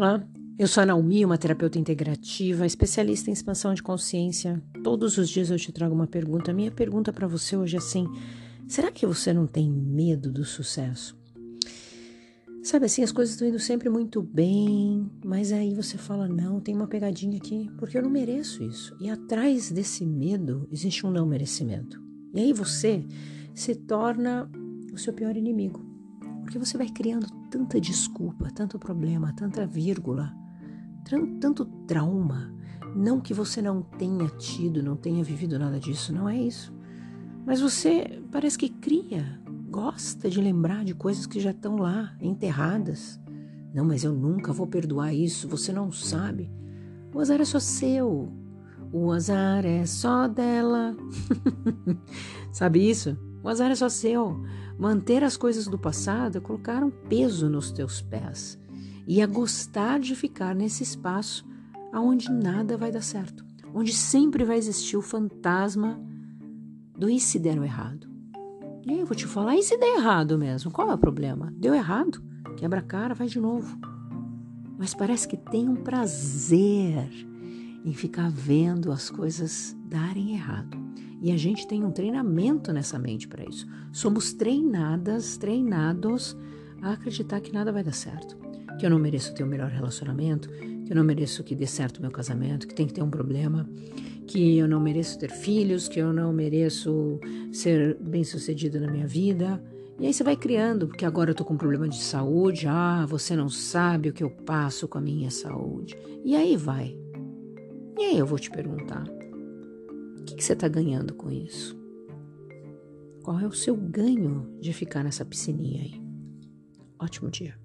Olá, eu sou a Naomi, uma terapeuta integrativa, especialista em expansão de consciência. Todos os dias eu te trago uma pergunta. A minha pergunta para você hoje é assim: será que você não tem medo do sucesso? Sabe assim, as coisas estão indo sempre muito bem, mas aí você fala: não, tem uma pegadinha aqui, porque eu não mereço isso. E atrás desse medo existe um não merecimento. E aí você se torna o seu pior inimigo. Porque você vai criando tanta desculpa, tanto problema, tanta vírgula, tanto trauma. Não que você não tenha tido, não tenha vivido nada disso, não é isso. Mas você parece que cria, gosta de lembrar de coisas que já estão lá, enterradas. Não, mas eu nunca vou perdoar isso, você não sabe. O azar é só seu. O azar é só dela. sabe isso? O azar é só seu. Manter as coisas do passado é colocar um peso nos teus pés e a gostar de ficar nesse espaço aonde nada vai dar certo, onde sempre vai existir o fantasma do e se der errado. E aí eu vou te falar, e se der errado mesmo? Qual é o problema? Deu errado? Quebra a cara, vai de novo. Mas parece que tem um prazer em ficar vendo as coisas darem errado. E a gente tem um treinamento nessa mente para isso. Somos treinadas, treinados a acreditar que nada vai dar certo. Que eu não mereço ter o um melhor relacionamento, que eu não mereço que dê certo o meu casamento, que tem que ter um problema, que eu não mereço ter filhos, que eu não mereço ser bem-sucedido na minha vida. E aí você vai criando, porque agora eu tô com um problema de saúde, ah, você não sabe o que eu passo com a minha saúde. E aí vai. E aí eu vou te perguntar: que você está ganhando com isso? Qual é o seu ganho de ficar nessa piscininha aí? Ótimo dia.